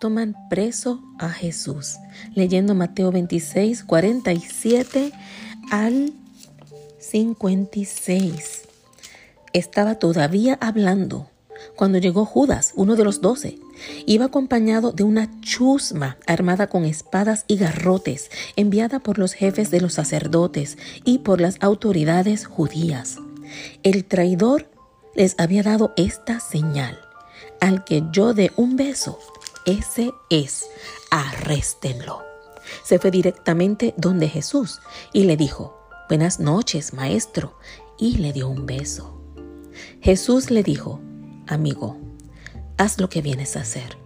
toman preso a Jesús. Leyendo Mateo 26, 47 al 56. Estaba todavía hablando cuando llegó Judas, uno de los doce. Iba acompañado de una chusma armada con espadas y garrotes, enviada por los jefes de los sacerdotes y por las autoridades judías. El traidor les había dado esta señal. Al que yo dé un beso, ese es, arréstenlo. Se fue directamente donde Jesús y le dijo, Buenas noches, maestro, y le dio un beso. Jesús le dijo, Amigo, haz lo que vienes a hacer.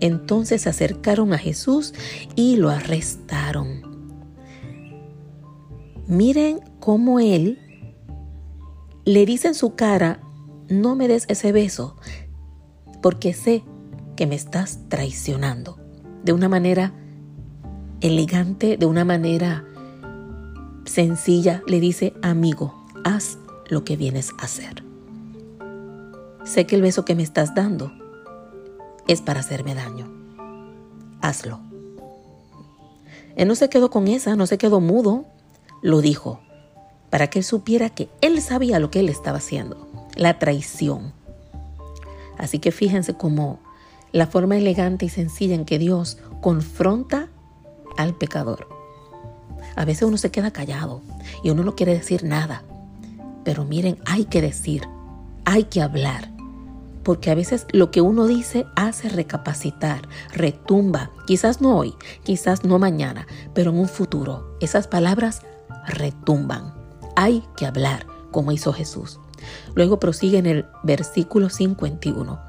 Entonces se acercaron a Jesús y lo arrestaron. Miren cómo él le dice en su cara, no me des ese beso, porque sé que me estás traicionando. De una manera elegante, de una manera sencilla, le dice, amigo, haz lo que vienes a hacer. Sé que el beso que me estás dando es para hacerme daño. Hazlo. Él no se quedó con esa, no se quedó mudo, lo dijo, para que él supiera que él sabía lo que él estaba haciendo, la traición. Así que fíjense cómo la forma elegante y sencilla en que Dios confronta al pecador. A veces uno se queda callado y uno no quiere decir nada. Pero miren, hay que decir, hay que hablar. Porque a veces lo que uno dice hace recapacitar, retumba, quizás no hoy, quizás no mañana, pero en un futuro. Esas palabras retumban. Hay que hablar, como hizo Jesús. Luego prosigue en el versículo 51.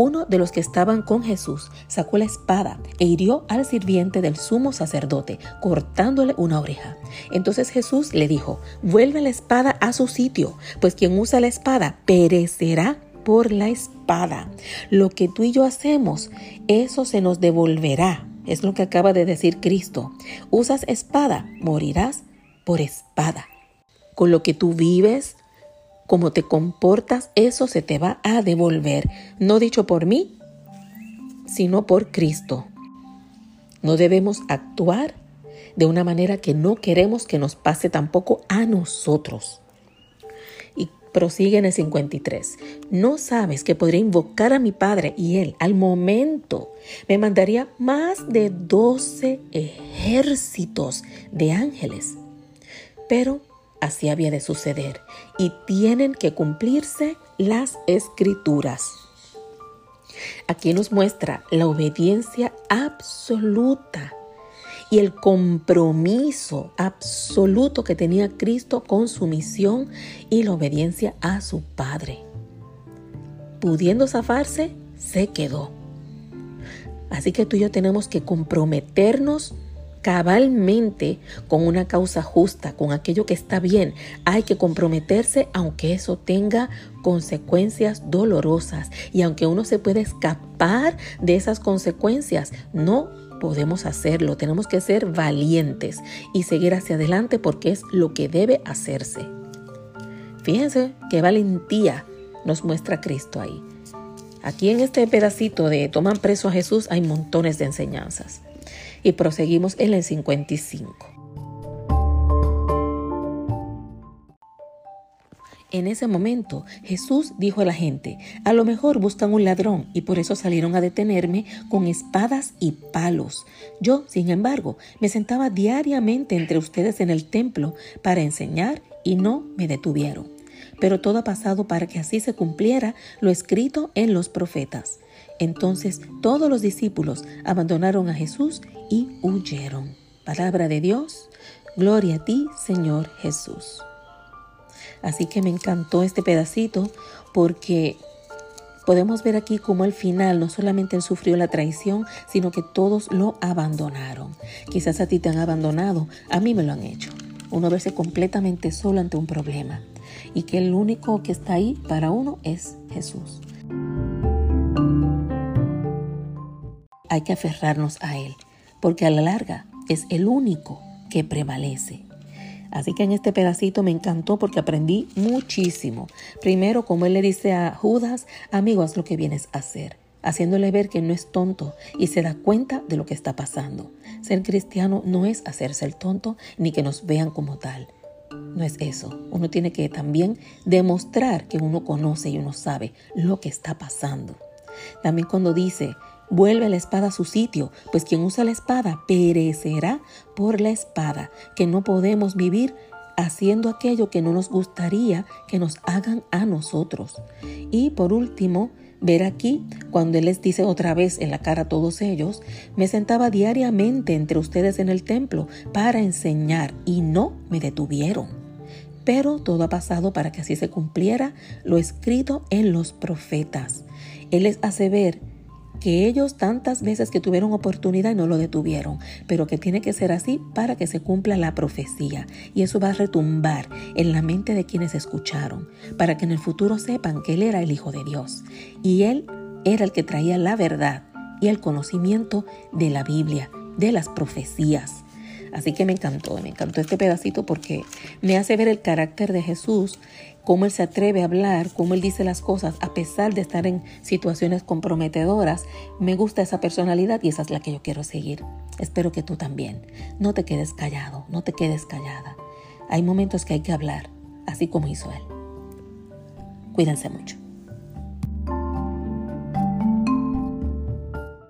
Uno de los que estaban con Jesús sacó la espada e hirió al sirviente del sumo sacerdote, cortándole una oreja. Entonces Jesús le dijo, vuelve la espada a su sitio, pues quien usa la espada perecerá por la espada. Lo que tú y yo hacemos, eso se nos devolverá. Es lo que acaba de decir Cristo. Usas espada, morirás por espada. Con lo que tú vives, como te comportas, eso se te va a devolver. No dicho por mí, sino por Cristo. No debemos actuar de una manera que no queremos que nos pase tampoco a nosotros. Y prosigue en el 53. No sabes que podría invocar a mi Padre y Él al momento me mandaría más de 12 ejércitos de ángeles. Pero Así había de suceder y tienen que cumplirse las escrituras. Aquí nos muestra la obediencia absoluta y el compromiso absoluto que tenía Cristo con su misión y la obediencia a su Padre. Pudiendo zafarse, se quedó. Así que tú y yo tenemos que comprometernos cabalmente con una causa justa, con aquello que está bien. Hay que comprometerse aunque eso tenga consecuencias dolorosas y aunque uno se pueda escapar de esas consecuencias, no podemos hacerlo. Tenemos que ser valientes y seguir hacia adelante porque es lo que debe hacerse. Fíjense qué valentía nos muestra Cristo ahí. Aquí en este pedacito de Toman preso a Jesús hay montones de enseñanzas y proseguimos en el 55. En ese momento Jesús dijo a la gente, a lo mejor buscan un ladrón y por eso salieron a detenerme con espadas y palos. Yo, sin embargo, me sentaba diariamente entre ustedes en el templo para enseñar y no me detuvieron. Pero todo ha pasado para que así se cumpliera lo escrito en los profetas. Entonces todos los discípulos abandonaron a Jesús y huyeron. Palabra de Dios, gloria a ti, Señor Jesús. Así que me encantó este pedacito porque podemos ver aquí cómo al final no solamente él sufrió la traición, sino que todos lo abandonaron. Quizás a ti te han abandonado, a mí me lo han hecho. Uno verse completamente solo ante un problema y que el único que está ahí para uno es Jesús. Hay que aferrarnos a Él, porque a la larga es el único que prevalece. Así que en este pedacito me encantó porque aprendí muchísimo. Primero, como Él le dice a Judas, amigo, haz lo que vienes a hacer. haciéndole ver que no es tonto y se da cuenta de lo que está pasando. Ser cristiano no es hacerse el tonto ni que nos vean como tal. No es eso. Uno tiene que también demostrar que uno conoce y uno sabe lo que está pasando. También cuando dice, vuelve la espada a su sitio, pues quien usa la espada perecerá por la espada, que no podemos vivir haciendo aquello que no nos gustaría que nos hagan a nosotros. Y por último, ver aquí, cuando Él les dice otra vez en la cara a todos ellos, me sentaba diariamente entre ustedes en el templo para enseñar y no me detuvieron. Pero todo ha pasado para que así se cumpliera lo escrito en los profetas. Él les hace ver que ellos tantas veces que tuvieron oportunidad y no lo detuvieron, pero que tiene que ser así para que se cumpla la profecía. Y eso va a retumbar en la mente de quienes escucharon, para que en el futuro sepan que Él era el Hijo de Dios y Él era el que traía la verdad y el conocimiento de la Biblia, de las profecías. Así que me encantó, me encantó este pedacito porque me hace ver el carácter de Jesús, cómo Él se atreve a hablar, cómo Él dice las cosas a pesar de estar en situaciones comprometedoras. Me gusta esa personalidad y esa es la que yo quiero seguir. Espero que tú también. No te quedes callado, no te quedes callada. Hay momentos que hay que hablar, así como hizo Él. Cuídense mucho.